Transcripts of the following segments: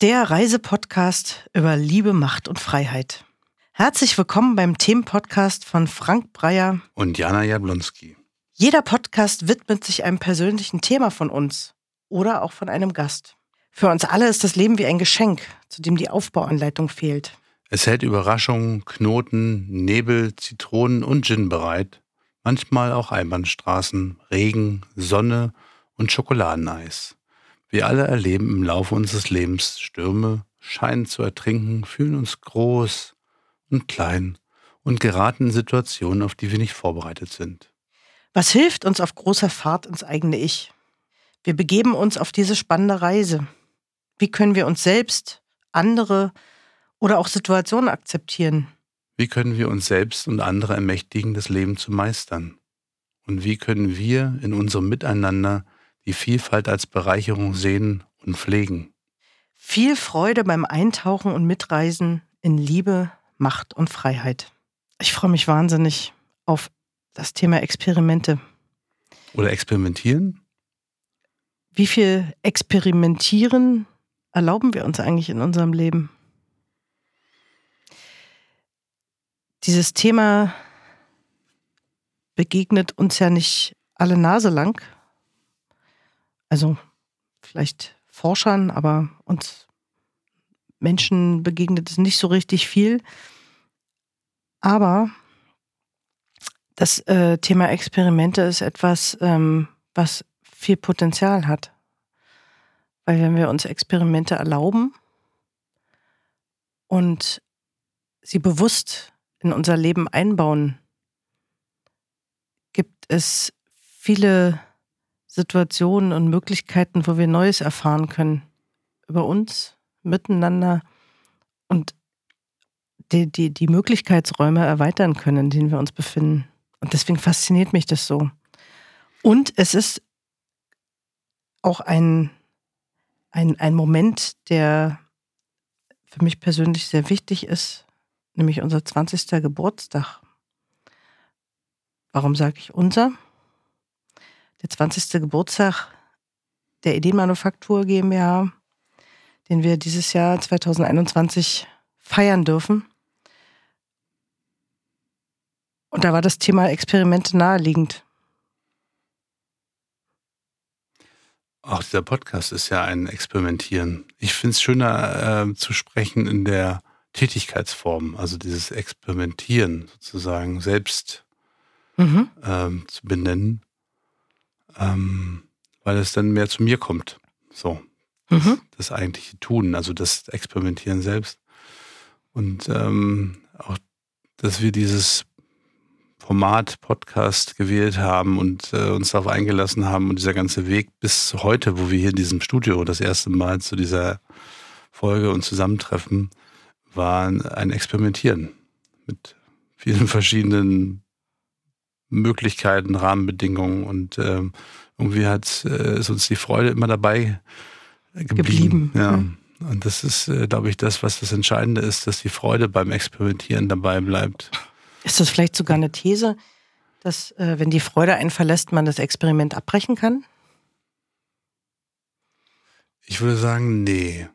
der Reisepodcast über Liebe, Macht und Freiheit. Herzlich willkommen beim Themenpodcast von Frank Breyer und Jana Jablonski. Jeder Podcast widmet sich einem persönlichen Thema von uns oder auch von einem Gast. Für uns alle ist das Leben wie ein Geschenk, zu dem die Aufbauanleitung fehlt. Es hält Überraschungen, Knoten, Nebel, Zitronen und Gin bereit, manchmal auch Einbahnstraßen, Regen, Sonne und Schokoladeneis. Wir alle erleben im Laufe unseres Lebens Stürme, scheinen zu ertrinken, fühlen uns groß und klein und geraten in Situationen, auf die wir nicht vorbereitet sind. Was hilft uns auf großer Fahrt ins eigene Ich? Wir begeben uns auf diese spannende Reise. Wie können wir uns selbst, andere oder auch Situationen akzeptieren? Wie können wir uns selbst und andere ermächtigen, das Leben zu meistern? Und wie können wir in unserem Miteinander die Vielfalt als Bereicherung sehen und pflegen. Viel Freude beim Eintauchen und Mitreisen in Liebe, Macht und Freiheit. Ich freue mich wahnsinnig auf das Thema Experimente. Oder experimentieren? Wie viel Experimentieren erlauben wir uns eigentlich in unserem Leben? Dieses Thema begegnet uns ja nicht alle Nase lang, also vielleicht Forschern, aber uns Menschen begegnet es nicht so richtig viel. Aber das äh, Thema Experimente ist etwas, ähm, was viel Potenzial hat. Weil wenn wir uns Experimente erlauben und sie bewusst in unser Leben einbauen, gibt es viele Situationen und Möglichkeiten, wo wir Neues erfahren können über uns, miteinander und die, die, die Möglichkeitsräume erweitern können, in denen wir uns befinden. Und deswegen fasziniert mich das so. Und es ist auch ein, ein, ein Moment, der für mich persönlich sehr wichtig ist, nämlich unser 20. Geburtstag. Warum sage ich unser? Der 20. Geburtstag der Ideenmanufaktur GmbH, den wir dieses Jahr 2021 feiern dürfen. Und da war das Thema Experimente naheliegend. Auch dieser Podcast ist ja ein Experimentieren. Ich finde es schöner äh, zu sprechen in der Tätigkeitsform, also dieses Experimentieren sozusagen selbst mhm. ähm, zu benennen ähm, weil es dann mehr zu mir kommt. So. Mhm. Das, das, eigentliche Tun, also das Experimentieren selbst. Und ähm, auch, dass wir dieses Format Podcast gewählt haben und äh, uns darauf eingelassen haben und dieser ganze Weg bis heute, wo wir hier in diesem Studio das erste Mal zu dieser Folge und Zusammentreffen, war ein Experimentieren mit vielen verschiedenen Möglichkeiten, Rahmenbedingungen und ähm, irgendwie hat äh, ist uns die Freude immer dabei geblieben. geblieben. Ja. Mhm. Und das ist, äh, glaube ich, das, was das Entscheidende ist, dass die Freude beim Experimentieren dabei bleibt. Ist das vielleicht sogar eine These, dass äh, wenn die Freude einen verlässt, man das Experiment abbrechen kann? Ich würde sagen, nee.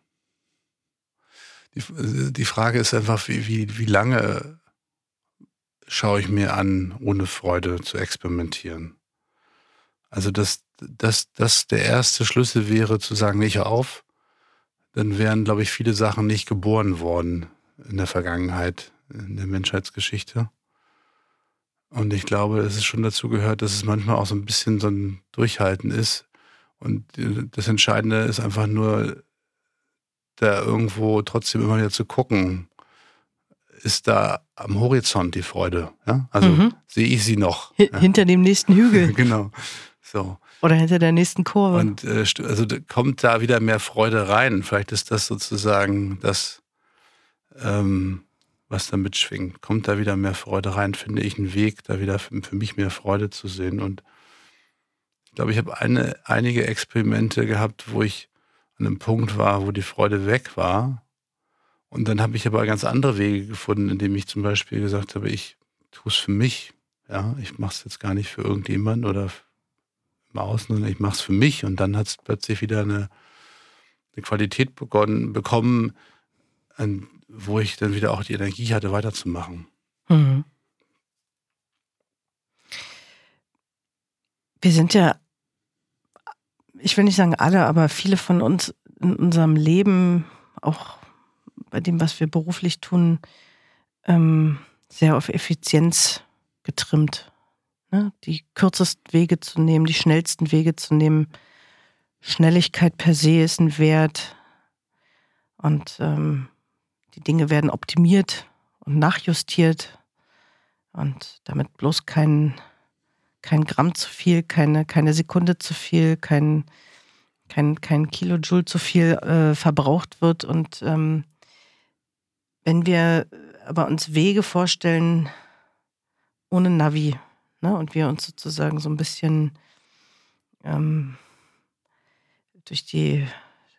Die, die Frage ist einfach, wie, wie, wie lange schaue ich mir an, ohne Freude zu experimentieren. Also, dass das, das der erste Schlüssel wäre, zu sagen, nicht auf, dann wären, glaube ich, viele Sachen nicht geboren worden in der Vergangenheit, in der Menschheitsgeschichte. Und ich glaube, es schon dazu gehört, dass es manchmal auch so ein bisschen so ein Durchhalten ist. Und das Entscheidende ist einfach nur, da irgendwo trotzdem immer wieder zu gucken, ist da am Horizont die Freude. Ja? Also mhm. sehe ich sie noch. H ja. Hinter dem nächsten Hügel. genau. So. Oder hinter der nächsten Kurve. Und äh, also kommt da wieder mehr Freude rein. Vielleicht ist das sozusagen das, ähm, was da mitschwingt. Kommt da wieder mehr Freude rein, finde ich einen Weg, da wieder für, für mich mehr Freude zu sehen. Und ich glaube, ich habe eine, einige Experimente gehabt, wo ich an einem Punkt war, wo die Freude weg war und dann habe ich aber ganz andere Wege gefunden, indem ich zum Beispiel gesagt habe, ich tue es für mich. Ja, ich mache es jetzt gar nicht für irgendjemand oder im Außen, sondern ich mache es für mich. Und dann hat es plötzlich wieder eine, eine Qualität begonnen, bekommen, wo ich dann wieder auch die Energie hatte, weiterzumachen. Mhm. Wir sind ja, ich will nicht sagen alle, aber viele von uns in unserem Leben, auch bei dem, was wir beruflich tun, ähm, sehr auf Effizienz getrimmt. Ne? Die kürzesten Wege zu nehmen, die schnellsten Wege zu nehmen. Schnelligkeit per se ist ein Wert. Und ähm, die Dinge werden optimiert und nachjustiert. Und damit bloß kein, kein Gramm zu viel, keine, keine Sekunde zu viel, kein, kein, kein Kilojoule zu viel äh, verbraucht wird. Und ähm, wenn wir aber uns Wege vorstellen ohne Navi ne? und wir uns sozusagen so ein bisschen ähm, durch die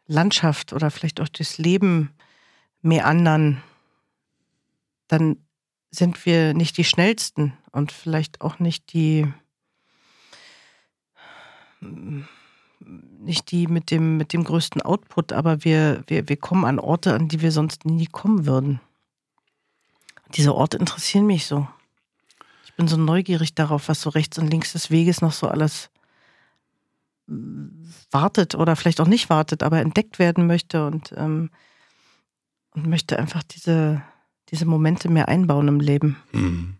Landschaft oder vielleicht auch durchs Leben meandern, dann sind wir nicht die schnellsten und vielleicht auch nicht die nicht die mit dem, mit dem größten Output, aber wir, wir, wir kommen an Orte, an die wir sonst nie kommen würden. Diese Orte interessieren mich so. Ich bin so neugierig darauf, was so rechts und links des Weges noch so alles wartet oder vielleicht auch nicht wartet, aber entdeckt werden möchte und, ähm, und möchte einfach diese, diese Momente mehr einbauen im Leben. Hm.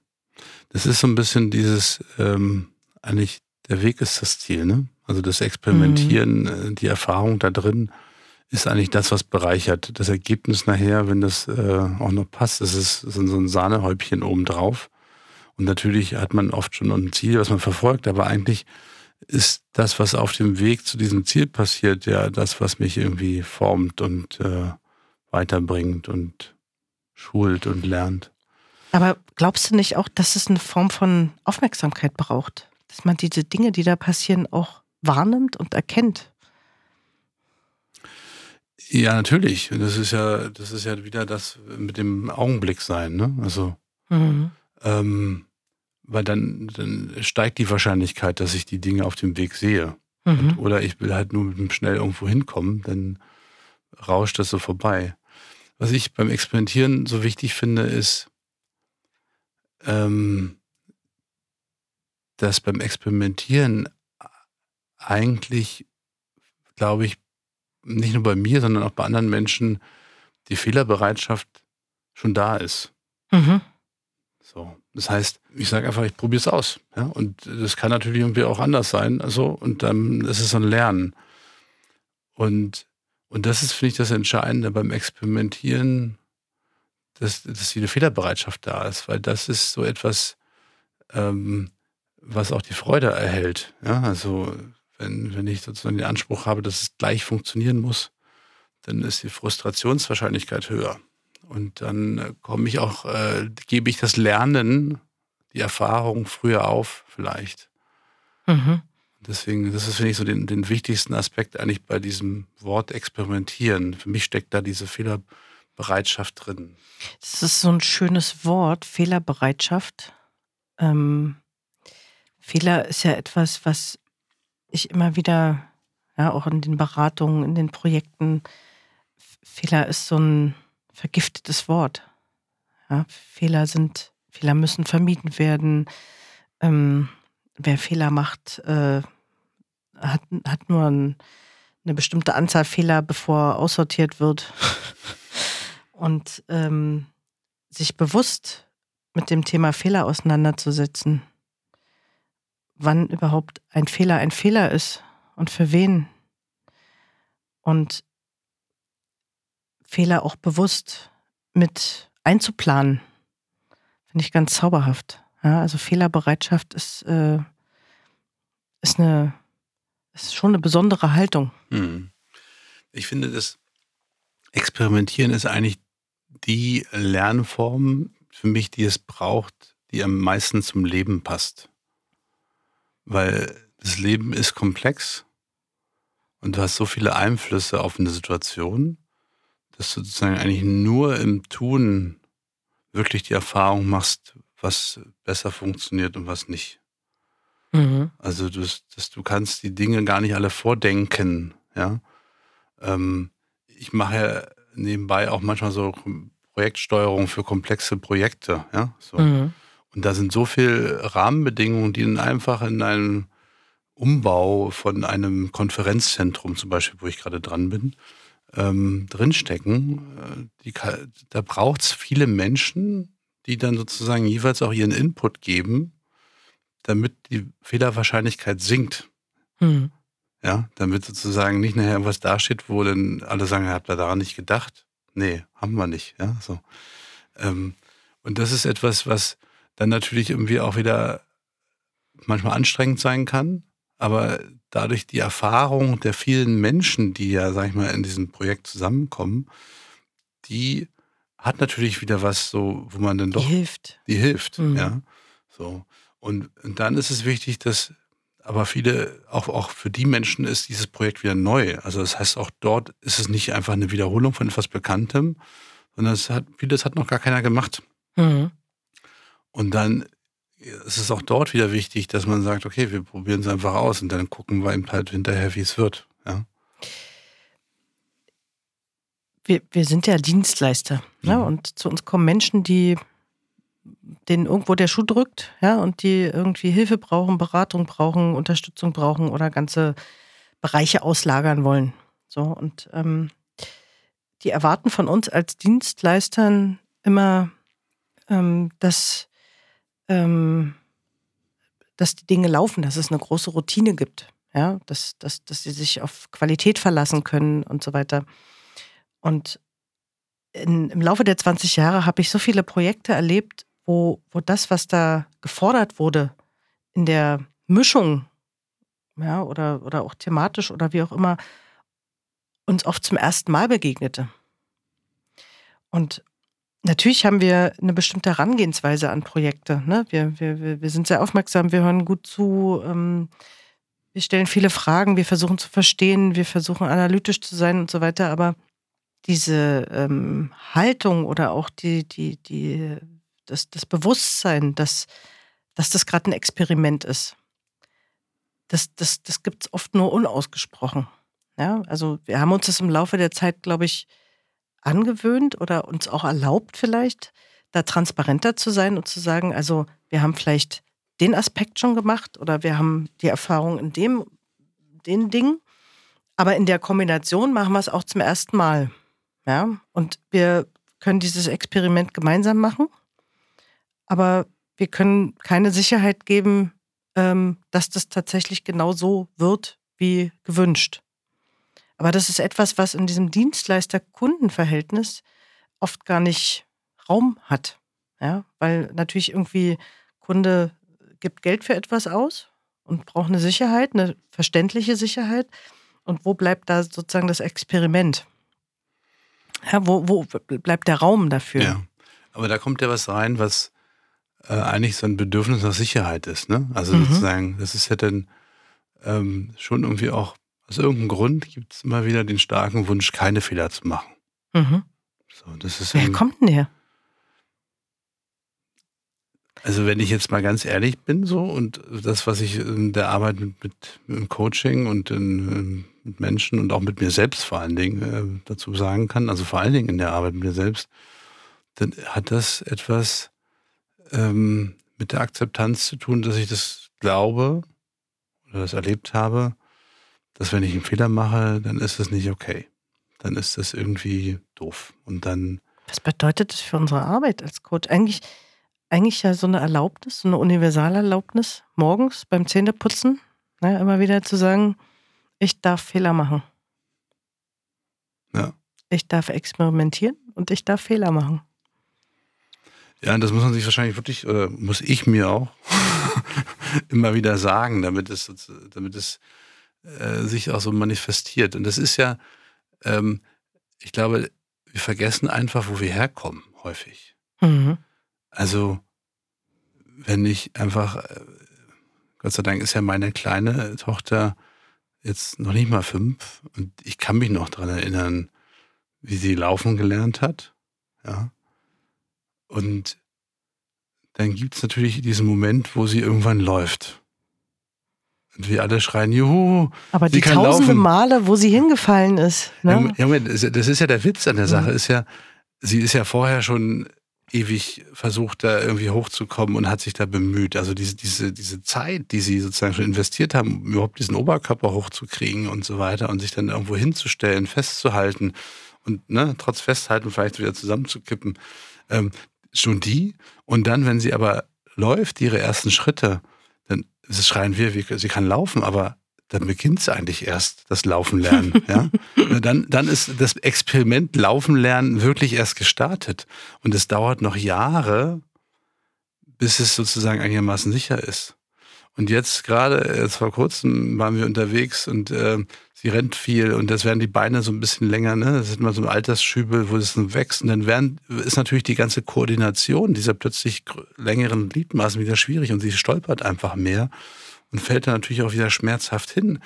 Das ist so ein bisschen dieses, ähm, eigentlich, der Weg ist das Ziel, ne? Also das Experimentieren, mhm. die Erfahrung da drin ist eigentlich das, was bereichert. Das Ergebnis nachher, wenn das äh, auch noch passt, das ist, so ein Sahnehäubchen obendrauf. Und natürlich hat man oft schon ein Ziel, was man verfolgt, aber eigentlich ist das, was auf dem Weg zu diesem Ziel passiert, ja das, was mich irgendwie formt und äh, weiterbringt und schult und lernt. Aber glaubst du nicht auch, dass es eine Form von Aufmerksamkeit braucht? Dass man diese Dinge, die da passieren, auch wahrnimmt und erkennt? Ja, natürlich. Das ist ja, das ist ja wieder das mit dem Augenblick sein, ne? Also, mhm. ähm, weil dann, dann steigt die Wahrscheinlichkeit, dass ich die Dinge auf dem Weg sehe. Mhm. Und, oder ich will halt nur mit dem schnell irgendwo hinkommen, dann rauscht das so vorbei. Was ich beim Experimentieren so wichtig finde, ist, ähm, dass beim Experimentieren eigentlich, glaube ich, nicht nur bei mir, sondern auch bei anderen Menschen die Fehlerbereitschaft schon da ist. Mhm. So. Das heißt, ich sage einfach, ich probiere es aus. Ja? Und das kann natürlich irgendwie auch anders sein. Also, und dann ist es so ein Lernen. Und, und das ist, finde ich, das Entscheidende beim Experimentieren, dass, dass eine Fehlerbereitschaft da ist, weil das ist so etwas, ähm, was auch die Freude erhält. Ja? Also wenn, wenn ich sozusagen den Anspruch habe, dass es gleich funktionieren muss, dann ist die Frustrationswahrscheinlichkeit höher. Und dann äh, komme ich auch, äh, gebe ich das Lernen, die Erfahrung früher auf, vielleicht. Mhm. Deswegen, das ist, finde ich, so den, den wichtigsten Aspekt eigentlich bei diesem Wort experimentieren. Für mich steckt da diese Fehlerbereitschaft drin. Das ist so ein schönes Wort, Fehlerbereitschaft. Ähm, Fehler ist ja etwas, was ich immer wieder, ja, auch in den Beratungen, in den Projekten, Fehler ist so ein vergiftetes Wort. Ja, Fehler sind, Fehler müssen vermieden werden. Ähm, wer Fehler macht, äh, hat, hat nur ein, eine bestimmte Anzahl Fehler, bevor aussortiert wird. Und ähm, sich bewusst mit dem Thema Fehler auseinanderzusetzen wann überhaupt ein Fehler ein Fehler ist und für wen. Und Fehler auch bewusst mit einzuplanen, finde ich ganz zauberhaft. Ja, also Fehlerbereitschaft ist, äh, ist, eine, ist schon eine besondere Haltung. Hm. Ich finde, das Experimentieren ist eigentlich die Lernform für mich, die es braucht, die am meisten zum Leben passt weil das Leben ist komplex und du hast so viele Einflüsse auf eine Situation, dass du sozusagen eigentlich nur im Tun wirklich die Erfahrung machst, was besser funktioniert und was nicht. Mhm. Also du, dass du kannst die Dinge gar nicht alle vordenken, ja. Ähm, ich mache ja nebenbei auch manchmal so Projektsteuerung für komplexe Projekte, ja. So. Mhm. Und da sind so viele Rahmenbedingungen, die dann einfach in einem Umbau von einem Konferenzzentrum, zum Beispiel, wo ich gerade dran bin, ähm, drinstecken. Äh, die, da braucht es viele Menschen, die dann sozusagen jeweils auch ihren Input geben, damit die Fehlerwahrscheinlichkeit sinkt. Mhm. Ja, damit sozusagen nicht nachher irgendwas dasteht, wo dann alle sagen, habt ihr daran nicht gedacht? Nee, haben wir nicht. Ja, so. Ähm, und das ist etwas, was dann natürlich irgendwie auch wieder manchmal anstrengend sein kann, aber dadurch die Erfahrung der vielen Menschen, die ja, sag ich mal, in diesem Projekt zusammenkommen, die hat natürlich wieder was so, wo man dann doch. Die hilft. Die hilft, mhm. ja. So. Und, und dann ist es wichtig, dass aber viele, auch, auch für die Menschen ist dieses Projekt wieder neu. Also das heißt, auch dort ist es nicht einfach eine Wiederholung von etwas Bekanntem, sondern es hat, vieles hat noch gar keiner gemacht. Mhm. Und dann ist es auch dort wieder wichtig, dass man sagt, okay, wir probieren es einfach aus und dann gucken wir eben halt hinterher, wie es wird. Ja. Wir, wir sind ja Dienstleister ne? mhm. ne? und zu uns kommen Menschen, die denen irgendwo der Schuh drückt, ja, und die irgendwie Hilfe brauchen, Beratung brauchen, Unterstützung brauchen oder ganze Bereiche auslagern wollen. So, und ähm, die erwarten von uns als Dienstleistern immer, ähm, dass, ähm, dass die Dinge laufen, dass es eine große Routine gibt, ja, dass, dass, dass sie sich auf Qualität verlassen können und so weiter. Und in, im Laufe der 20 Jahre habe ich so viele Projekte erlebt, wo, wo das, was da gefordert wurde, in der Mischung, ja, oder, oder auch thematisch oder wie auch immer, uns oft zum ersten Mal begegnete. Und natürlich haben wir eine bestimmte Herangehensweise an Projekte. Ne? Wir, wir, wir sind sehr aufmerksam, wir hören gut zu, ähm, wir stellen viele Fragen, wir versuchen zu verstehen, wir versuchen analytisch zu sein und so weiter, aber diese ähm, Haltung oder auch die, die, die das, das Bewusstsein, dass, dass das gerade ein Experiment ist. Das, das, das gibt es oft nur unausgesprochen. Ja, also wir haben uns das im Laufe der Zeit, glaube ich, angewöhnt oder uns auch erlaubt vielleicht, da transparenter zu sein und zu sagen, also wir haben vielleicht den Aspekt schon gemacht oder wir haben die Erfahrung in dem, den Dingen, aber in der Kombination machen wir es auch zum ersten Mal. Ja, und wir können dieses Experiment gemeinsam machen aber wir können keine Sicherheit geben, ähm, dass das tatsächlich genau so wird wie gewünscht. Aber das ist etwas, was in diesem Dienstleister-Kunden-Verhältnis oft gar nicht Raum hat. Ja, weil natürlich irgendwie Kunde gibt Geld für etwas aus und braucht eine Sicherheit, eine verständliche Sicherheit. Und wo bleibt da sozusagen das Experiment? Ja, wo, wo bleibt der Raum dafür? Ja, aber da kommt ja was rein, was äh, eigentlich so ein Bedürfnis nach Sicherheit ist. Ne? Also mhm. sozusagen, das ist ja dann ähm, schon irgendwie auch, aus irgendeinem Grund gibt es immer wieder den starken Wunsch, keine Fehler zu machen. Mhm. So, das ist Wer kommt denn her? Also wenn ich jetzt mal ganz ehrlich bin so und das, was ich in der Arbeit mit, mit, mit Coaching und in, mit Menschen und auch mit mir selbst vor allen Dingen äh, dazu sagen kann, also vor allen Dingen in der Arbeit mit mir selbst, dann hat das etwas ähm, mit der Akzeptanz zu tun, dass ich das glaube oder das erlebt habe, dass wenn ich einen Fehler mache, dann ist das nicht okay. Dann ist das irgendwie doof. Und dann. Was bedeutet das für unsere Arbeit als Coach? Eigentlich, eigentlich ja so eine Erlaubnis, so eine Universalerlaubnis, morgens beim Zähneputzen, ne, immer wieder zu sagen, ich darf Fehler machen. Ja. Ich darf experimentieren und ich darf Fehler machen. Ja, das muss man sich wahrscheinlich wirklich, oder muss ich mir auch immer wieder sagen, damit es, damit es äh, sich auch so manifestiert. Und das ist ja, ähm, ich glaube, wir vergessen einfach, wo wir herkommen, häufig. Mhm. Also, wenn ich einfach, äh, Gott sei Dank ist ja meine kleine Tochter jetzt noch nicht mal fünf und ich kann mich noch daran erinnern, wie sie laufen gelernt hat. Ja. Und dann gibt es natürlich diesen Moment, wo sie irgendwann läuft. Und wir alle schreien, juhu. Aber die tausende laufen. Male, wo sie hingefallen ist. Ne? Ja, Moment, das ist ja der Witz an der Sache, mhm. ist ja, sie ist ja vorher schon ewig versucht, da irgendwie hochzukommen und hat sich da bemüht. Also diese, diese, diese Zeit, die sie sozusagen schon investiert haben, um überhaupt diesen Oberkörper hochzukriegen und so weiter und sich dann irgendwo hinzustellen, festzuhalten und ne, trotz Festhalten vielleicht wieder zusammenzukippen, ähm, schon die. Und dann, wenn sie aber läuft, ihre ersten Schritte, dann schreien wir, sie kann laufen, aber dann beginnt es eigentlich erst, das Laufen lernen. ja? dann, dann ist das Experiment Laufen lernen wirklich erst gestartet. Und es dauert noch Jahre, bis es sozusagen einigermaßen sicher ist. Und jetzt gerade, jetzt vor kurzem waren wir unterwegs und äh, sie rennt viel und das werden die Beine so ein bisschen länger, ne? Das ist immer so ein Altersschübel, wo es dann wächst. Und dann werden, ist natürlich die ganze Koordination dieser plötzlich längeren Gliedmaßen wieder schwierig und sie stolpert einfach mehr und fällt dann natürlich auch wieder schmerzhaft hin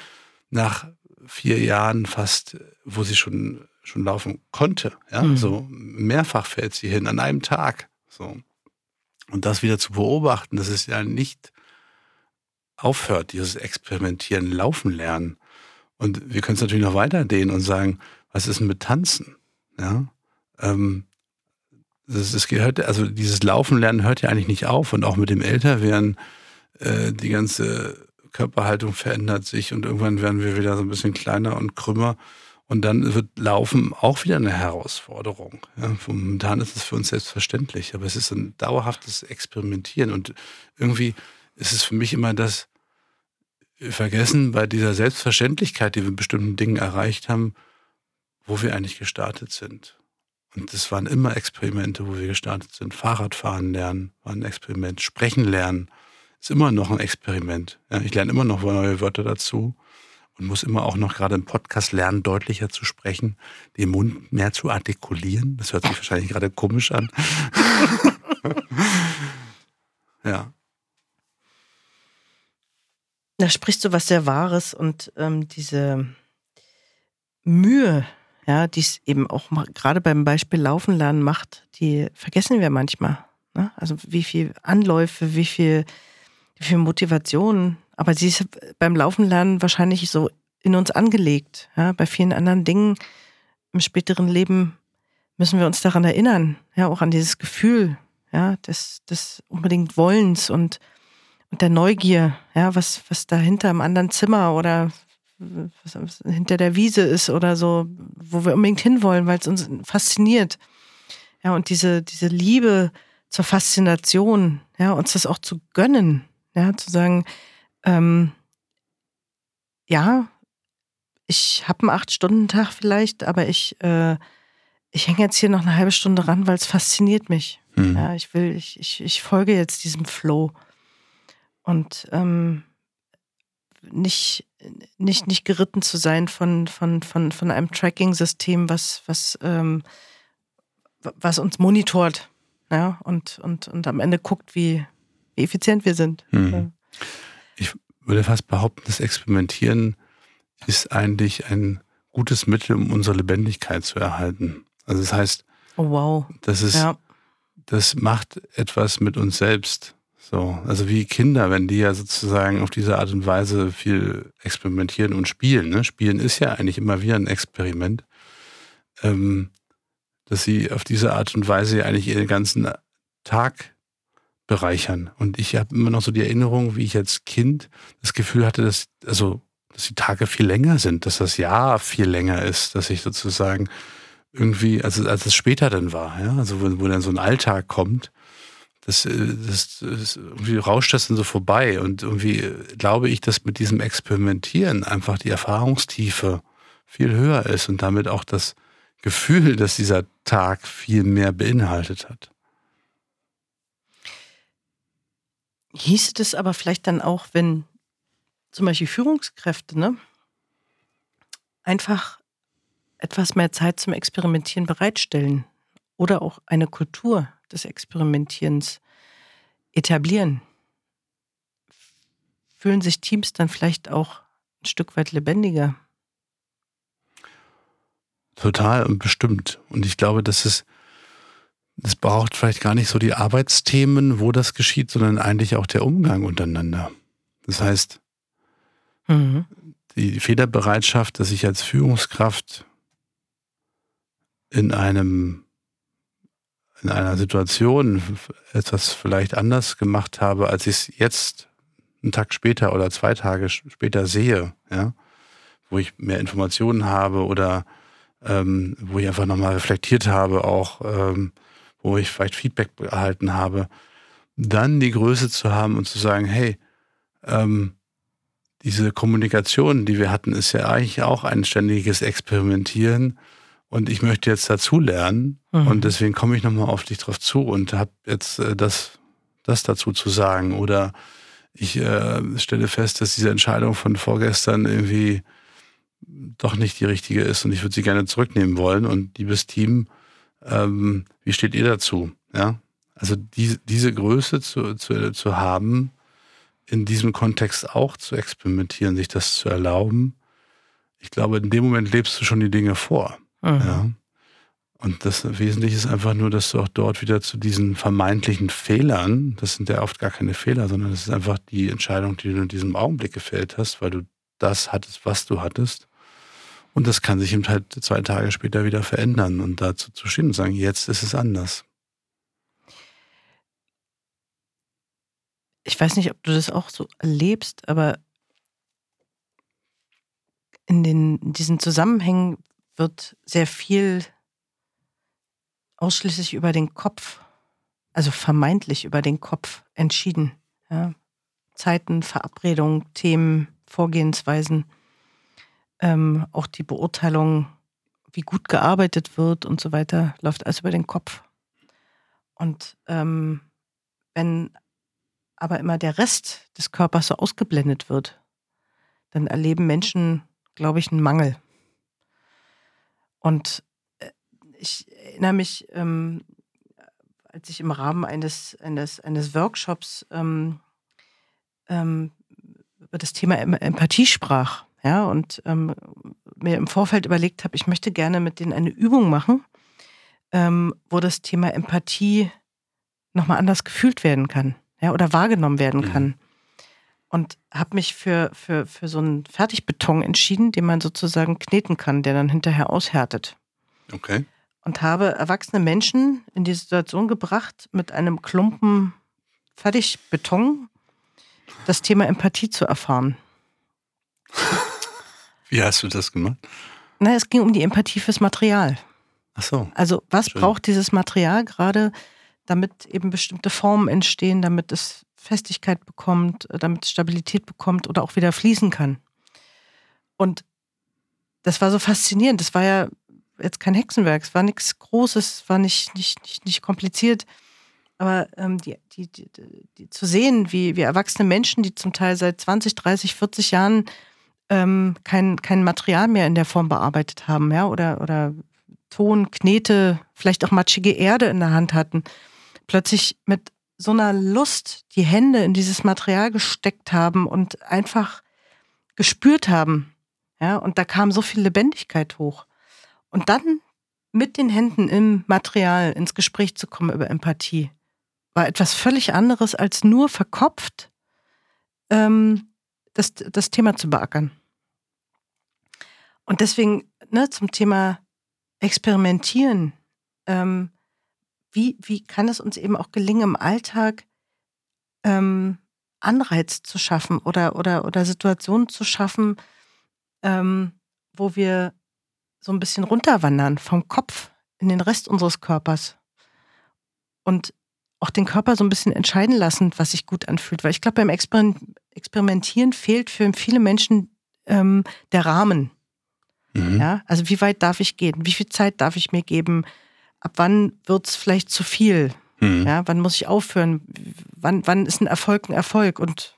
nach vier Jahren fast, wo sie schon, schon laufen konnte. Ja, mhm. so mehrfach fällt sie hin an einem Tag. So. Und das wieder zu beobachten, dass es ja nicht aufhört, dieses Experimentieren, Laufen lernen. Und wir können es natürlich noch weiter dehnen und sagen, was ist denn mit Tanzen? Ja, ähm, das, das gehört, also dieses Laufen lernen hört ja eigentlich nicht auf und auch mit dem Älterwerden äh, die ganze Körperhaltung verändert sich und irgendwann werden wir wieder so ein bisschen kleiner und krümmer. Und dann wird Laufen auch wieder eine Herausforderung. Ja, momentan ist es für uns selbstverständlich, aber es ist ein dauerhaftes Experimentieren. Und irgendwie ist es für mich immer das Vergessen bei dieser Selbstverständlichkeit, die wir in bestimmten Dingen erreicht haben, wo wir eigentlich gestartet sind. Und das waren immer Experimente, wo wir gestartet sind. Fahrradfahren lernen war ein Experiment, sprechen lernen ist immer noch ein Experiment. Ja, ich lerne immer noch neue Wörter dazu und muss immer auch noch gerade im Podcast lernen, deutlicher zu sprechen, den Mund mehr zu artikulieren. Das hört sich wahrscheinlich gerade komisch an. ja. Da sprichst du was sehr Wahres und ähm, diese Mühe, ja, die es eben auch gerade beim Beispiel Laufen lernen macht, die vergessen wir manchmal. Ne? Also wie viel Anläufe, wie viel wie viel Motivation. Aber sie ist beim Laufen lernen wahrscheinlich so in uns angelegt. Ja, bei vielen anderen Dingen im späteren Leben müssen wir uns daran erinnern, ja, auch an dieses Gefühl, ja, des, des unbedingt Wollens und, und der Neugier, ja, was, was da hinter im anderen Zimmer oder was, was hinter der Wiese ist oder so, wo wir unbedingt hinwollen, weil es uns fasziniert. Ja, und diese, diese Liebe zur Faszination, ja, uns das auch zu gönnen, ja, zu sagen, ähm, ja, ich habe einen Acht-Stunden-Tag vielleicht, aber ich, äh, ich hänge jetzt hier noch eine halbe Stunde ran, weil es fasziniert mich. Mhm. Ja, ich will, ich, ich, ich folge jetzt diesem Flow. Und ähm, nicht, nicht, nicht geritten zu sein von, von, von, von einem Tracking-System, was, was, ähm, was uns monitort. Ja, und, und, und am Ende guckt, wie, wie effizient wir sind. Hm. Ich würde fast behaupten, das Experimentieren ist eigentlich ein gutes Mittel, um unsere Lebendigkeit zu erhalten. Also das heißt, oh, wow. das ist, ja. das macht etwas mit uns selbst. So, also wie Kinder, wenn die ja sozusagen auf diese Art und Weise viel experimentieren und spielen. Ne? Spielen ist ja eigentlich immer wieder ein Experiment. Ähm, dass sie auf diese Art und Weise ja eigentlich ihren ganzen Tag bereichern. Und ich habe immer noch so die Erinnerung, wie ich als Kind das Gefühl hatte, dass, also, dass die Tage viel länger sind, dass das Jahr viel länger ist, dass ich sozusagen irgendwie, also als es später dann war, ja, also wo, wo dann so ein Alltag kommt, das, äh, das, das irgendwie rauscht das dann so vorbei. Und irgendwie glaube ich, dass mit diesem Experimentieren einfach die Erfahrungstiefe viel höher ist und damit auch das Gefühl, dass dieser Tag viel mehr beinhaltet hat. Hieß es aber vielleicht dann auch, wenn zum Beispiel Führungskräfte ne, einfach etwas mehr Zeit zum Experimentieren bereitstellen oder auch eine Kultur des Experimentierens etablieren, fühlen sich Teams dann vielleicht auch ein Stück weit lebendiger. Total und bestimmt. Und ich glaube, dass es es braucht vielleicht gar nicht so die Arbeitsthemen, wo das geschieht, sondern eigentlich auch der Umgang untereinander. Das heißt, Mhm. Die Fehlerbereitschaft, dass ich als Führungskraft in einem in einer Situation etwas vielleicht anders gemacht habe, als ich es jetzt einen Tag später oder zwei Tage später sehe, ja, wo ich mehr Informationen habe oder ähm, wo ich einfach nochmal reflektiert habe, auch ähm, wo ich vielleicht Feedback erhalten habe, dann die Größe zu haben und zu sagen, hey, ähm, diese Kommunikation, die wir hatten, ist ja eigentlich auch ein ständiges Experimentieren und ich möchte jetzt dazulernen mhm. und deswegen komme ich nochmal auf dich drauf zu und habe jetzt äh, das, das dazu zu sagen oder ich äh, stelle fest, dass diese Entscheidung von vorgestern irgendwie doch nicht die richtige ist und ich würde sie gerne zurücknehmen wollen und liebes Team, ähm, wie steht ihr dazu? Ja, also die, diese Größe zu, zu, zu haben, in diesem Kontext auch zu experimentieren, sich das zu erlauben. Ich glaube, in dem Moment lebst du schon die Dinge vor. Mhm. Ja. Und das Wesentliche ist einfach nur, dass du auch dort wieder zu diesen vermeintlichen Fehlern, das sind ja oft gar keine Fehler, sondern das ist einfach die Entscheidung, die du in diesem Augenblick gefällt hast, weil du das hattest, was du hattest. Und das kann sich eben halt zwei Tage später wieder verändern und dazu zu stehen und sagen, jetzt ist es anders. Ich weiß nicht, ob du das auch so erlebst, aber in, den, in diesen Zusammenhängen wird sehr viel ausschließlich über den Kopf, also vermeintlich über den Kopf entschieden. Ja. Zeiten, Verabredungen, Themen, Vorgehensweisen, ähm, auch die Beurteilung, wie gut gearbeitet wird und so weiter, läuft alles über den Kopf. Und ähm, wenn aber immer der Rest des Körpers so ausgeblendet wird, dann erleben Menschen, glaube ich, einen Mangel. Und äh, ich erinnere mich, ähm, als ich im Rahmen eines, eines, eines Workshops ähm, ähm, über das Thema Empathie sprach, ja, und ähm, mir im Vorfeld überlegt habe, ich möchte gerne mit denen eine Übung machen, ähm, wo das Thema Empathie nochmal anders gefühlt werden kann, ja, oder wahrgenommen werden kann. Und habe mich für, für, für so einen Fertigbeton entschieden, den man sozusagen kneten kann, der dann hinterher aushärtet. Okay. Und habe erwachsene Menschen in die Situation gebracht, mit einem Klumpen Fertigbeton das Thema Empathie zu erfahren. Wie hast du das gemacht? Na, es ging um die Empathie fürs Material. Ach so. Also, was Schön. braucht dieses Material gerade, damit eben bestimmte Formen entstehen, damit es Festigkeit bekommt, damit es Stabilität bekommt oder auch wieder fließen kann? Und das war so faszinierend. Das war ja jetzt kein Hexenwerk, es war nichts Großes, war nicht, nicht, nicht, nicht kompliziert. Aber ähm, die, die, die, die, zu sehen, wie, wie erwachsene Menschen, die zum Teil seit 20, 30, 40 Jahren ähm, kein, kein Material mehr in der Form bearbeitet haben, ja, oder, oder Ton, Knete, vielleicht auch matschige Erde in der Hand hatten, plötzlich mit so einer Lust die Hände in dieses Material gesteckt haben und einfach gespürt haben. Ja, und da kam so viel Lebendigkeit hoch. Und dann mit den Händen im Material ins Gespräch zu kommen über Empathie, war etwas völlig anderes als nur verkopft ähm, das, das Thema zu beackern. Und deswegen ne, zum Thema Experimentieren. Ähm, wie, wie kann es uns eben auch gelingen, im Alltag ähm, Anreiz zu schaffen oder, oder, oder Situationen zu schaffen, ähm, wo wir so ein bisschen runterwandern vom Kopf in den Rest unseres Körpers und auch den Körper so ein bisschen entscheiden lassen, was sich gut anfühlt. Weil ich glaube, beim Experimentieren fehlt für viele Menschen ähm, der Rahmen. Mhm. Ja, also wie weit darf ich gehen? Wie viel Zeit darf ich mir geben? Ab wann wird es vielleicht zu viel? Mhm. Ja, wann muss ich aufhören? Wann, wann ist ein Erfolg ein Erfolg? Und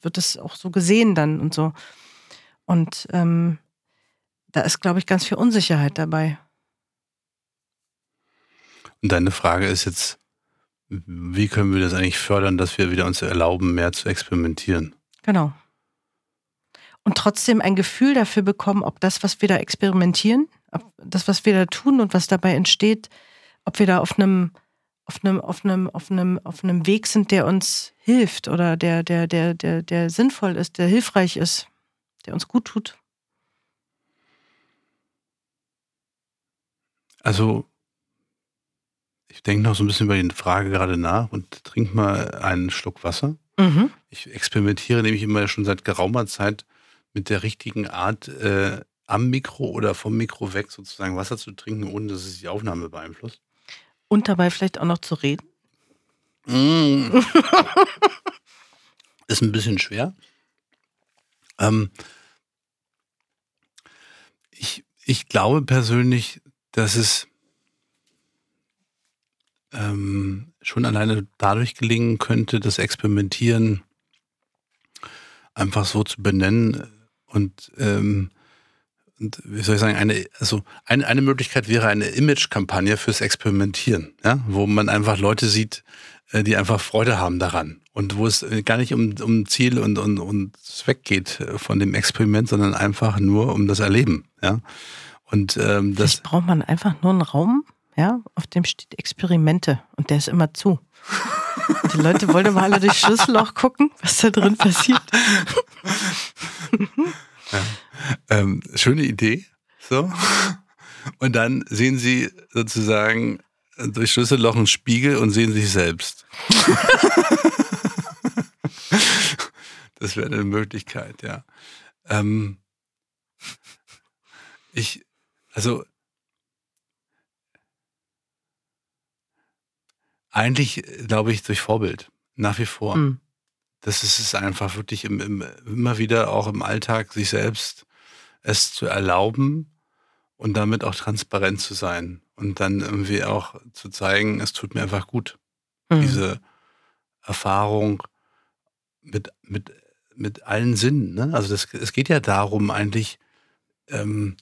wird es auch so gesehen dann und so? Und ähm, da ist, glaube ich, ganz viel Unsicherheit dabei. Und deine Frage ist jetzt, wie können wir das eigentlich fördern, dass wir wieder uns erlauben, mehr zu experimentieren? Genau. Und trotzdem ein Gefühl dafür bekommen, ob das, was wir da experimentieren, das, was wir da tun und was dabei entsteht, ob wir da auf einem, auf einem, auf einem, auf einem, auf einem Weg sind, der uns hilft oder der, der, der, der, der sinnvoll ist, der hilfreich ist, der uns gut tut. Also, ich denke noch so ein bisschen über die Frage gerade nach und trinke mal einen Schluck Wasser. Mhm. Ich experimentiere nämlich immer schon seit geraumer Zeit mit der richtigen Art, äh, am Mikro oder vom Mikro weg sozusagen Wasser zu trinken, ohne dass es die Aufnahme beeinflusst. Und dabei vielleicht auch noch zu reden? Mm. Ist ein bisschen schwer. Ähm, ich, ich glaube persönlich, dass es ähm, schon alleine dadurch gelingen könnte, das Experimentieren einfach so zu benennen und ähm, und wie soll ich sagen, eine, also eine, eine Möglichkeit wäre eine Image-Kampagne fürs Experimentieren, ja, wo man einfach Leute sieht, äh, die einfach Freude haben daran. Und wo es äh, gar nicht um, um Ziel und, und, und Zweck geht äh, von dem Experiment, sondern einfach nur um das Erleben. Ja. Und ähm, das Vielleicht braucht man einfach nur einen Raum, ja, auf dem steht Experimente und der ist immer zu. Die Leute wollen immer alle durchs Schlüsselloch gucken, was da drin passiert. Ja. Ähm, schöne Idee. So. Und dann sehen sie sozusagen durch Schlüsselloch einen Spiegel und sehen sich selbst. das wäre eine Möglichkeit, ja. Ähm, ich, also eigentlich glaube ich durch Vorbild, nach wie vor. Mhm das ist es einfach wirklich im, im, immer wieder auch im Alltag sich selbst es zu erlauben und damit auch transparent zu sein und dann irgendwie auch zu zeigen, es tut mir einfach gut. Mhm. Diese Erfahrung mit, mit, mit allen Sinnen. Ne? Also das, es geht ja darum, eigentlich ähm,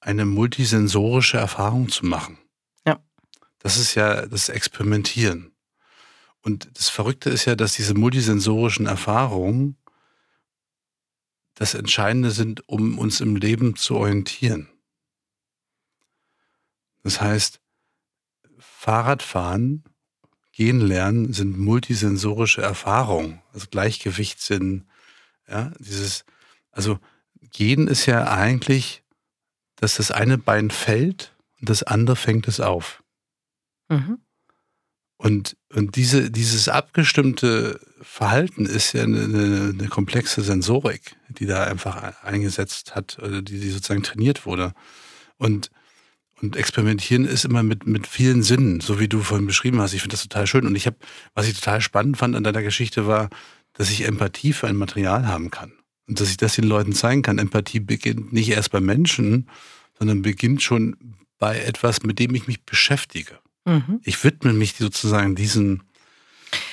eine multisensorische Erfahrung zu machen. Ja. Das ist ja das Experimentieren. Und das Verrückte ist ja, dass diese multisensorischen Erfahrungen das Entscheidende sind, um uns im Leben zu orientieren. Das heißt, Fahrradfahren, gehen lernen sind multisensorische Erfahrungen, also Gleichgewichtssinn, ja, dieses, also gehen ist ja eigentlich, dass das eine Bein fällt und das andere fängt es auf. Mhm. Und, und diese, dieses abgestimmte Verhalten ist ja eine, eine, eine, komplexe Sensorik, die da einfach eingesetzt hat, oder die, die sozusagen trainiert wurde. Und, und experimentieren ist immer mit, mit vielen Sinnen, so wie du vorhin beschrieben hast. Ich finde das total schön. Und ich habe, was ich total spannend fand an deiner Geschichte war, dass ich Empathie für ein Material haben kann. Und dass ich das den Leuten zeigen kann. Empathie beginnt nicht erst beim Menschen, sondern beginnt schon bei etwas, mit dem ich mich beschäftige. Mhm. Ich widme mich sozusagen diesem,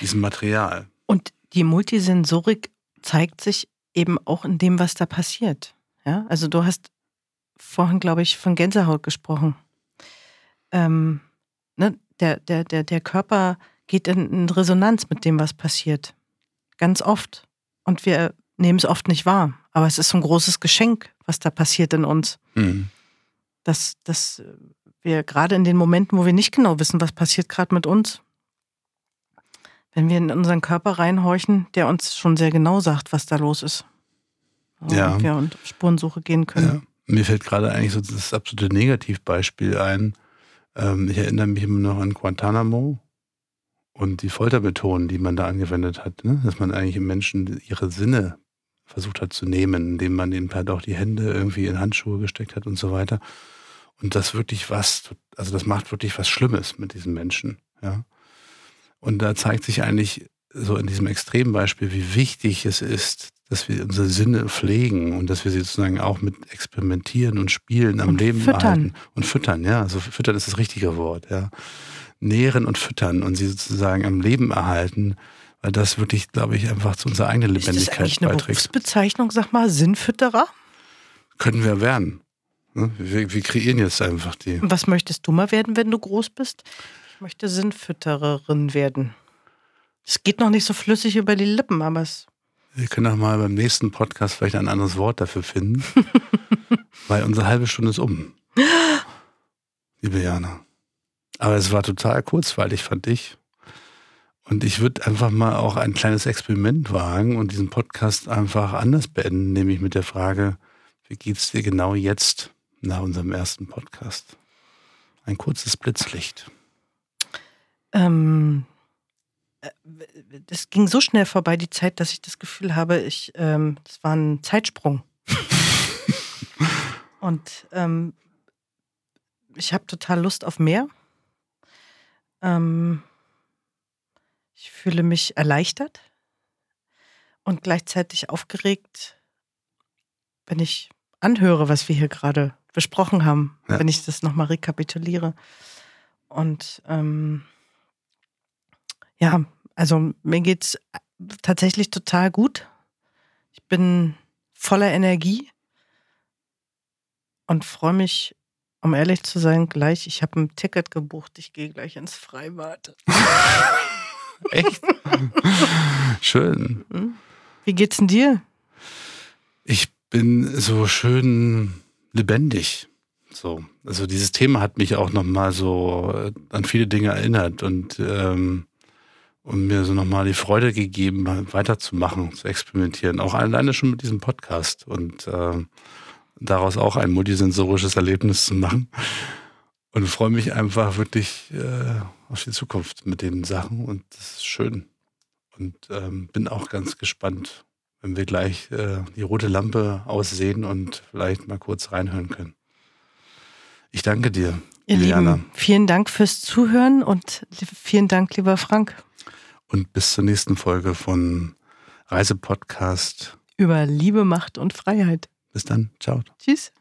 diesem Material. Und die Multisensorik zeigt sich eben auch in dem, was da passiert. Ja, also du hast vorhin, glaube ich, von Gänsehaut gesprochen. Ähm, ne, der, der, der, der Körper geht in, in Resonanz mit dem, was passiert. Ganz oft. Und wir nehmen es oft nicht wahr. Aber es ist so ein großes Geschenk, was da passiert in uns. Mhm. Das, das wir gerade in den Momenten, wo wir nicht genau wissen, was passiert gerade mit uns, wenn wir in unseren Körper reinhorchen, der uns schon sehr genau sagt, was da los ist. Ja. Und wir und Spurensuche gehen können. Ja. Mir fällt gerade eigentlich so das absolute Negativbeispiel ein. Ähm, ich erinnere mich immer noch an Guantanamo und die Foltermethoden, die man da angewendet hat. Ne? Dass man eigentlich im Menschen ihre Sinne versucht hat zu nehmen, indem man ihnen halt auch die Hände irgendwie in Handschuhe gesteckt hat und so weiter. Und das wirklich was, also das macht wirklich was Schlimmes mit diesen Menschen, ja. Und da zeigt sich eigentlich so in diesem Extrembeispiel, wie wichtig es ist, dass wir unsere Sinne pflegen und dass wir sie sozusagen auch mit experimentieren und spielen am und Leben füttern. erhalten. Und füttern, ja. Also füttern ist das richtige Wort, ja. Nähren und füttern und sie sozusagen am Leben erhalten, weil das wirklich, glaube ich, einfach zu unserer eigenen Lebendigkeit ist das eigentlich eine beiträgt. Berufsbezeichnung, sag mal, Sinnfütterer? Können wir werden. Ne? Wir, wir, kreieren jetzt einfach die. Was möchtest du mal werden, wenn du groß bist? Ich möchte Sinnfüttererin werden. Es geht noch nicht so flüssig über die Lippen, aber es. Wir können auch mal beim nächsten Podcast vielleicht ein anderes Wort dafür finden. weil unsere halbe Stunde ist um. Liebe Jana. Aber es war total kurzweilig, fand ich. Und ich würde einfach mal auch ein kleines Experiment wagen und diesen Podcast einfach anders beenden, nämlich mit der Frage, wie geht's dir genau jetzt nach unserem ersten Podcast? Ein kurzes Blitzlicht. Ähm, äh, das ging so schnell vorbei, die Zeit, dass ich das Gefühl habe, ich, ähm, das war ein Zeitsprung. Und ähm, ich habe total Lust auf mehr. Ähm, ich fühle mich erleichtert und gleichzeitig aufgeregt, wenn ich anhöre, was wir hier gerade besprochen haben, ja. wenn ich das nochmal rekapituliere. Und ähm, ja, also mir geht es tatsächlich total gut. Ich bin voller Energie und freue mich, um ehrlich zu sein, gleich. Ich habe ein Ticket gebucht. Ich gehe gleich ins Freibad. Echt? Schön. Hm? Wie geht's denn dir? Ich bin so schön lebendig. So, also dieses Thema hat mich auch nochmal so äh, an viele Dinge erinnert und ähm, und mir so nochmal die Freude gegeben, weiterzumachen, zu experimentieren. Auch alleine schon mit diesem Podcast und äh, daraus auch ein multisensorisches Erlebnis zu machen. Und freue mich einfach wirklich äh, auf die Zukunft mit den Sachen und das ist schön. Und ähm, bin auch ganz gespannt, wenn wir gleich äh, die rote Lampe aussehen und vielleicht mal kurz reinhören können. Ich danke dir, Ihr Liliana. Lieben, vielen Dank fürs Zuhören und vielen Dank, lieber Frank. Und bis zur nächsten Folge von Reisepodcast über Liebe, Macht und Freiheit. Bis dann. Ciao. Tschüss.